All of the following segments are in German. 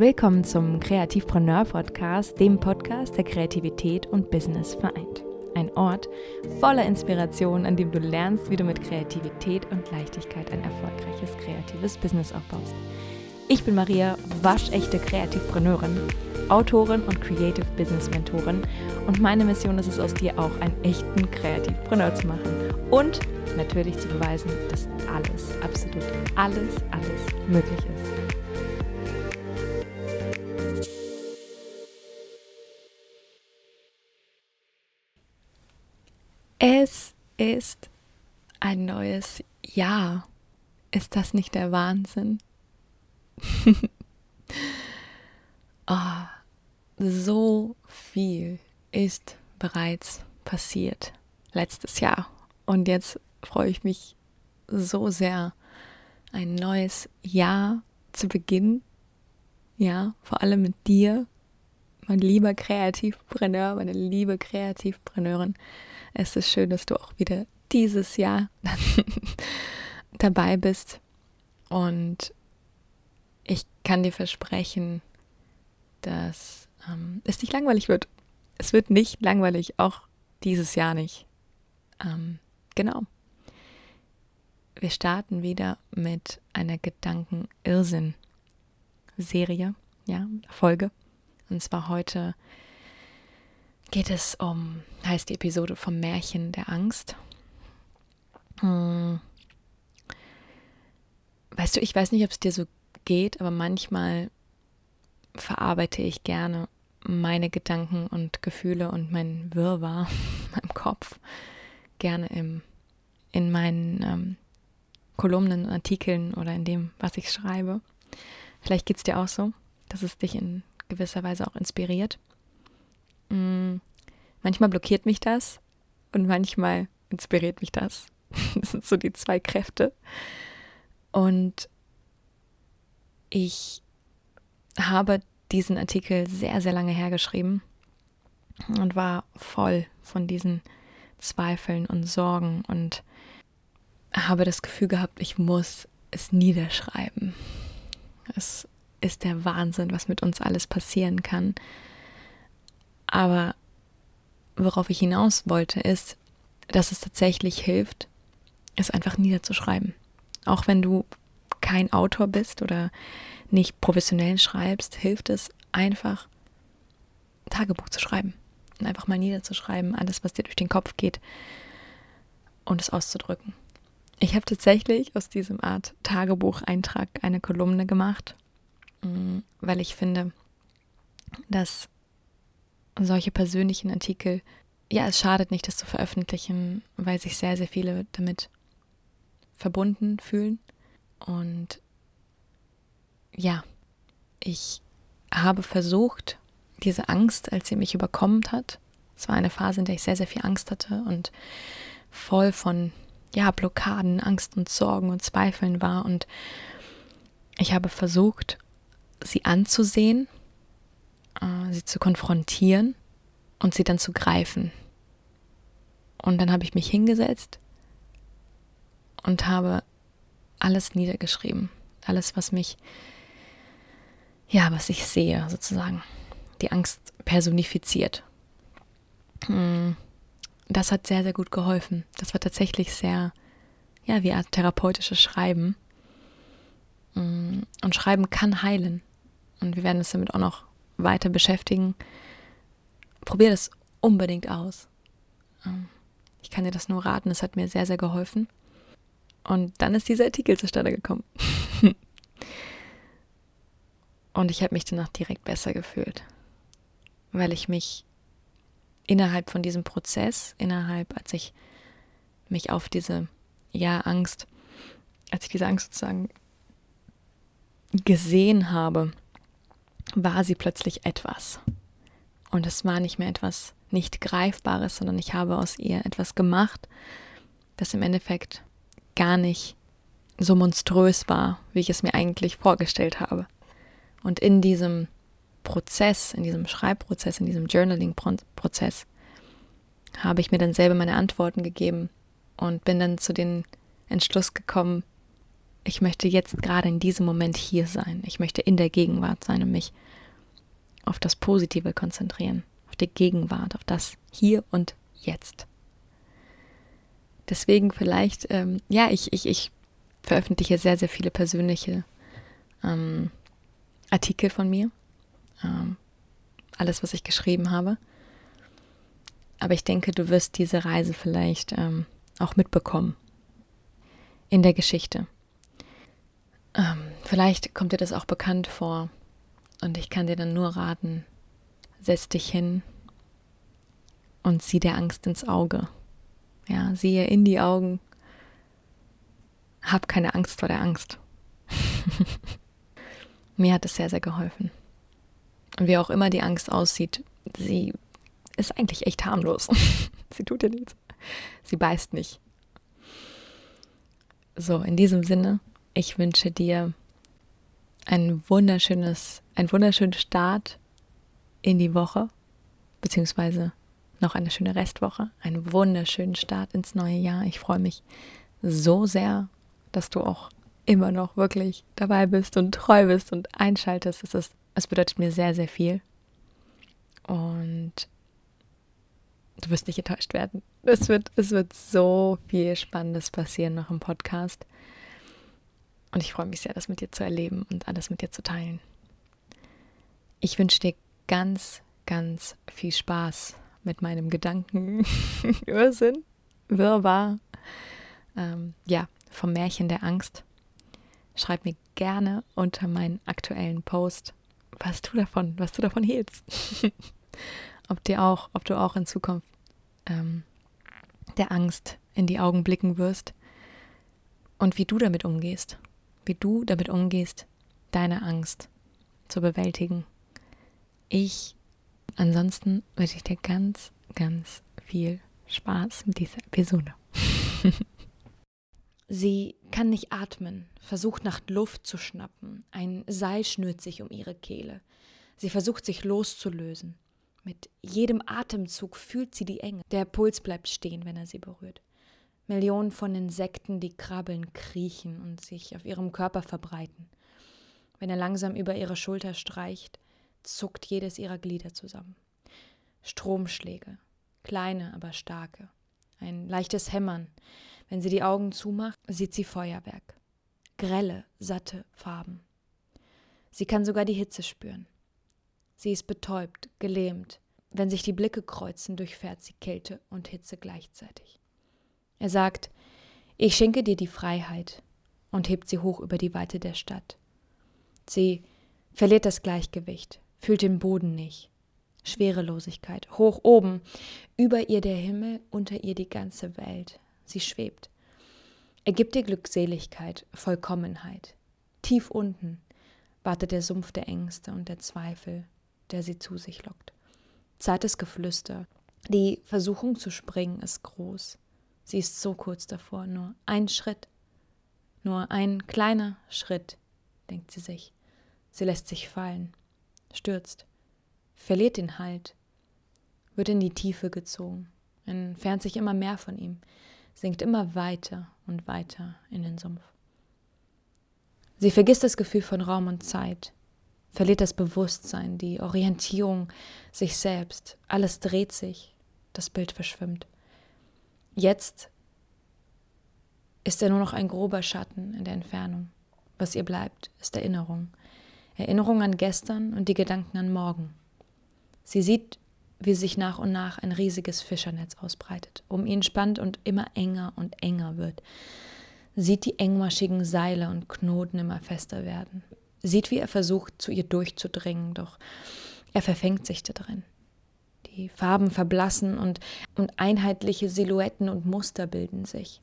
Willkommen zum Kreativpreneur Podcast, dem Podcast, der Kreativität und Business vereint. Ein Ort voller Inspiration, an dem du lernst, wie du mit Kreativität und Leichtigkeit ein erfolgreiches kreatives Business aufbaust. Ich bin Maria, waschechte Kreativpreneurin, Autorin und Creative Business Mentorin und meine Mission ist es aus dir auch einen echten Kreativpreneur zu machen und natürlich zu beweisen, dass alles, absolut alles, alles möglich ist. Ist ein neues Jahr. Ist das nicht der Wahnsinn? oh, so viel ist bereits passiert letztes Jahr. Und jetzt freue ich mich so sehr, ein neues Jahr zu beginnen. Ja, vor allem mit dir, mein lieber Kreativpreneur, meine liebe Kreativpreneurin. Es ist schön, dass du auch wieder dieses Jahr dabei bist. Und ich kann dir versprechen, dass ähm, es nicht langweilig wird. Es wird nicht langweilig, auch dieses Jahr nicht. Ähm, genau. Wir starten wieder mit einer Gedanken-Irrsinn-Serie, ja, Folge. Und zwar heute geht es um, heißt die Episode vom Märchen der Angst. Hm. Weißt du, ich weiß nicht, ob es dir so geht, aber manchmal verarbeite ich gerne meine Gedanken und Gefühle und mein Wirrwarr in meinem Kopf gerne im, in meinen ähm, Kolumnen, Artikeln oder in dem, was ich schreibe. Vielleicht geht es dir auch so, dass es dich in gewisser Weise auch inspiriert. Mhm. Manchmal blockiert mich das und manchmal inspiriert mich das. Das sind so die zwei Kräfte. Und ich habe diesen Artikel sehr, sehr lange hergeschrieben und war voll von diesen Zweifeln und Sorgen und habe das Gefühl gehabt, ich muss es niederschreiben. Es ist der Wahnsinn, was mit uns alles passieren kann. Aber worauf ich hinaus wollte, ist, dass es tatsächlich hilft, es einfach niederzuschreiben. Auch wenn du kein Autor bist oder nicht professionell schreibst, hilft es einfach, Tagebuch zu schreiben. Und einfach mal niederzuschreiben, alles, was dir durch den Kopf geht und es auszudrücken. Ich habe tatsächlich aus diesem Art Tagebucheintrag eine Kolumne gemacht, weil ich finde, dass solche persönlichen Artikel, ja, es schadet nicht, das zu veröffentlichen, weil sich sehr, sehr viele damit verbunden fühlen. Und ja, ich habe versucht, diese Angst, als sie mich überkommen hat, es war eine Phase, in der ich sehr, sehr viel Angst hatte und voll von ja, Blockaden, Angst und Sorgen und Zweifeln war. Und ich habe versucht, sie anzusehen, äh, sie zu konfrontieren und sie dann zu greifen. Und dann habe ich mich hingesetzt und habe alles niedergeschrieben. Alles, was mich, ja, was ich sehe, sozusagen. Die Angst personifiziert. Hm das hat sehr, sehr gut geholfen. Das war tatsächlich sehr, ja, wie Art therapeutisches Schreiben. Mm, und Schreiben kann heilen. Und wir werden uns damit auch noch weiter beschäftigen. Probier das unbedingt aus. Ähm, ich kann dir das nur raten, es hat mir sehr, sehr geholfen. Und dann ist dieser Artikel zustande gekommen. und ich habe mich danach direkt besser gefühlt, weil ich mich innerhalb von diesem Prozess, innerhalb, als ich mich auf diese, ja, Angst, als ich diese Angst sozusagen gesehen habe, war sie plötzlich etwas. Und es war nicht mehr etwas nicht Greifbares, sondern ich habe aus ihr etwas gemacht, das im Endeffekt gar nicht so monströs war, wie ich es mir eigentlich vorgestellt habe. Und in diesem Prozess, in diesem Schreibprozess, in diesem Journaling-Prozess, habe ich mir dann selber meine Antworten gegeben und bin dann zu dem Entschluss gekommen, ich möchte jetzt gerade in diesem Moment hier sein. Ich möchte in der Gegenwart sein und mich auf das Positive konzentrieren, auf die Gegenwart, auf das Hier und Jetzt. Deswegen vielleicht, ähm, ja, ich, ich, ich veröffentliche sehr, sehr viele persönliche ähm, Artikel von mir. Ähm, alles, was ich geschrieben habe. Aber ich denke, du wirst diese Reise vielleicht ähm, auch mitbekommen in der Geschichte. Ähm, vielleicht kommt dir das auch bekannt vor und ich kann dir dann nur raten, setz dich hin und sieh der Angst ins Auge. Ja, siehe in die Augen. Hab keine Angst vor der Angst. Mir hat es sehr, sehr geholfen. Und wie auch immer die Angst aussieht, sie ist eigentlich echt harmlos. sie tut dir nichts. Sie beißt nicht. So, in diesem Sinne, ich wünsche dir ein wunderschönes, einen wunderschönen Start in die Woche, beziehungsweise noch eine schöne Restwoche, einen wunderschönen Start ins neue Jahr. Ich freue mich so sehr, dass du auch immer noch wirklich dabei bist und treu bist und einschaltest. Es, ist, es bedeutet mir sehr, sehr viel. Und du wirst nicht enttäuscht werden. Es wird, es wird so viel Spannendes passieren noch im Podcast. Und ich freue mich sehr, das mit dir zu erleben und alles mit dir zu teilen. Ich wünsche dir ganz, ganz viel Spaß mit meinem Gedanken Irrsinn, Wirrwarr. Ähm, ja, vom Märchen der Angst. Schreib mir gerne unter meinen aktuellen Post, was du davon, was du davon hältst. ob dir auch, ob du auch in Zukunft ähm, der Angst in die Augen blicken wirst und wie du damit umgehst, wie du damit umgehst, deine Angst zu bewältigen. Ich Ansonsten wünsche ich dir ganz, ganz viel Spaß mit dieser Episode. Sie kann nicht atmen, versucht nach Luft zu schnappen. Ein Seil schnürt sich um ihre Kehle. Sie versucht sich loszulösen. Mit jedem Atemzug fühlt sie die Enge. Der Puls bleibt stehen, wenn er sie berührt. Millionen von Insekten, die krabbeln, kriechen und sich auf ihrem Körper verbreiten. Wenn er langsam über ihre Schulter streicht, zuckt jedes ihrer Glieder zusammen. Stromschläge, kleine, aber starke. Ein leichtes Hämmern. Wenn sie die Augen zumacht, sieht sie Feuerwerk. Grelle, satte Farben. Sie kann sogar die Hitze spüren. Sie ist betäubt, gelähmt. Wenn sich die Blicke kreuzen, durchfährt sie Kälte und Hitze gleichzeitig. Er sagt, ich schenke dir die Freiheit und hebt sie hoch über die Weite der Stadt. Sie verliert das Gleichgewicht, fühlt den Boden nicht. Schwerelosigkeit, hoch oben, über ihr der Himmel, unter ihr die ganze Welt. Sie schwebt. Er gibt ihr Glückseligkeit, Vollkommenheit. Tief unten wartet der Sumpf der Ängste und der Zweifel, der sie zu sich lockt. Zartes Geflüster. Die Versuchung zu springen ist groß. Sie ist so kurz davor, nur ein Schritt. Nur ein kleiner Schritt, denkt sie sich. Sie lässt sich fallen stürzt, verliert den Halt, wird in die Tiefe gezogen, entfernt sich immer mehr von ihm, sinkt immer weiter und weiter in den Sumpf. Sie vergisst das Gefühl von Raum und Zeit, verliert das Bewusstsein, die Orientierung, sich selbst, alles dreht sich, das Bild verschwimmt. Jetzt ist er nur noch ein grober Schatten in der Entfernung. Was ihr bleibt, ist Erinnerung, Erinnerung an gestern und die Gedanken an morgen. Sie sieht, wie sich nach und nach ein riesiges Fischernetz ausbreitet, um ihn spannt und immer enger und enger wird. Sieht die engmaschigen Seile und Knoten immer fester werden. Sieht, wie er versucht, zu ihr durchzudringen, doch er verfängt sich da drin. Die Farben verblassen und, und einheitliche Silhouetten und Muster bilden sich.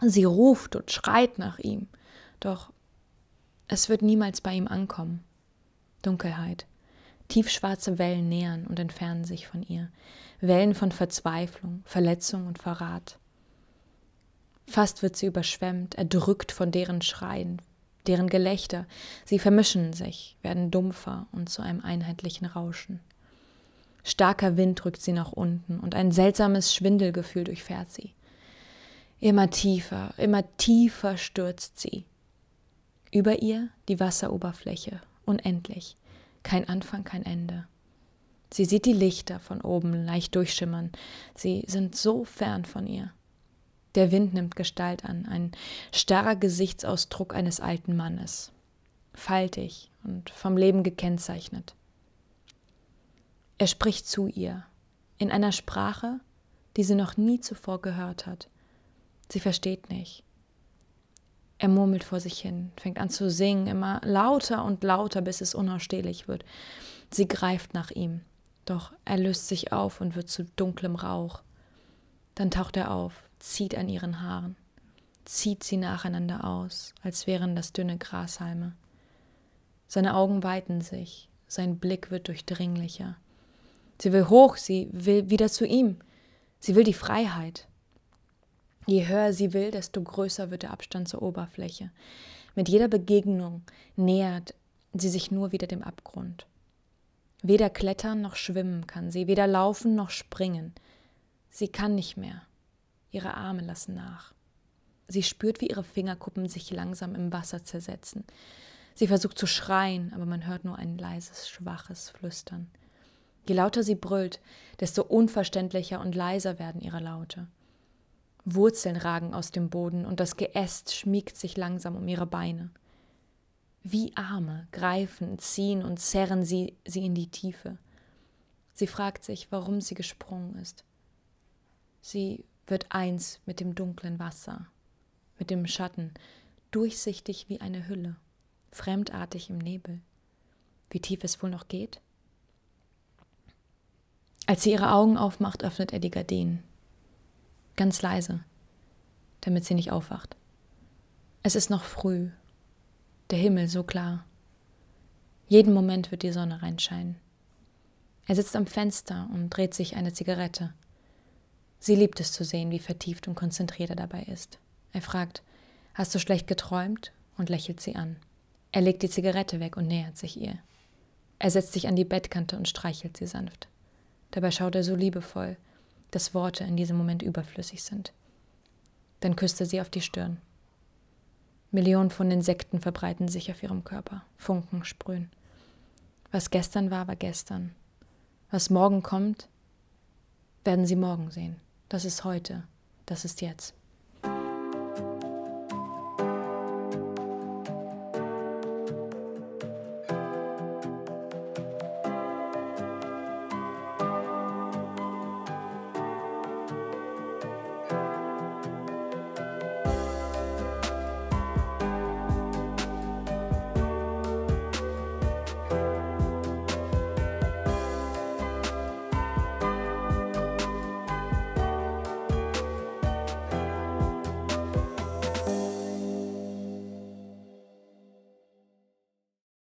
Sie ruft und schreit nach ihm, doch es wird niemals bei ihm ankommen. Dunkelheit. Tiefschwarze Wellen nähern und entfernen sich von ihr. Wellen von Verzweiflung, Verletzung und Verrat. Fast wird sie überschwemmt, erdrückt von deren Schreien, deren Gelächter. Sie vermischen sich, werden dumpfer und zu einem einheitlichen Rauschen. Starker Wind drückt sie nach unten und ein seltsames Schwindelgefühl durchfährt sie. Immer tiefer, immer tiefer stürzt sie Über ihr die Wasseroberfläche, unendlich, kein Anfang, kein Ende. Sie sieht die Lichter von oben leicht durchschimmern, sie sind so fern von ihr. Der Wind nimmt Gestalt an, ein starrer Gesichtsausdruck eines alten Mannes, faltig und vom Leben gekennzeichnet. Er spricht zu ihr, in einer Sprache, die sie noch nie zuvor gehört hat. Sie versteht nicht. Er murmelt vor sich hin, fängt an zu singen, immer lauter und lauter, bis es unausstehlich wird. Sie greift nach ihm, doch er löst sich auf und wird zu dunklem Rauch. Dann taucht er auf, zieht an ihren Haaren, zieht sie nacheinander aus, als wären das dünne Grashalme. Seine Augen weiten sich, sein Blick wird durchdringlicher. Sie will hoch, sie will wieder zu ihm, sie will die Freiheit. Je höher sie will, desto größer wird der Abstand zur Oberfläche. Mit jeder Begegnung nähert sie sich nur wieder dem Abgrund. Weder klettern noch schwimmen kann sie, weder laufen noch springen. Sie kann nicht mehr. Ihre Arme lassen nach. Sie spürt, wie ihre Fingerkuppen sich langsam im Wasser zersetzen. Sie versucht zu schreien, aber man hört nur ein leises, schwaches Flüstern. Je lauter sie brüllt, desto unverständlicher und leiser werden ihre Laute. Wurzeln ragen aus dem Boden und das Geäst schmiegt sich langsam um ihre Beine. Wie Arme greifen, ziehen und zerren sie sie in die Tiefe. Sie fragt sich, warum sie gesprungen ist. Sie wird eins mit dem dunklen Wasser, mit dem Schatten, durchsichtig wie eine Hülle, fremdartig im Nebel. Wie tief es wohl noch geht? Als sie ihre Augen aufmacht, öffnet er die Gardinen ganz leise, damit sie nicht aufwacht. Es ist noch früh, der Himmel so klar. Jeden Moment wird die Sonne reinscheinen. Er sitzt am Fenster und dreht sich eine Zigarette. Sie liebt es zu sehen, wie vertieft und konzentriert er dabei ist. Er fragt, Hast du schlecht geträumt? und lächelt sie an. Er legt die Zigarette weg und nähert sich ihr. Er setzt sich an die Bettkante und streichelt sie sanft. Dabei schaut er so liebevoll, dass Worte in diesem Moment überflüssig sind. Dann küsste sie auf die Stirn. Millionen von Insekten verbreiten sich auf ihrem Körper, Funken sprühen. Was gestern war, war gestern. Was morgen kommt, werden sie morgen sehen. Das ist heute, das ist jetzt.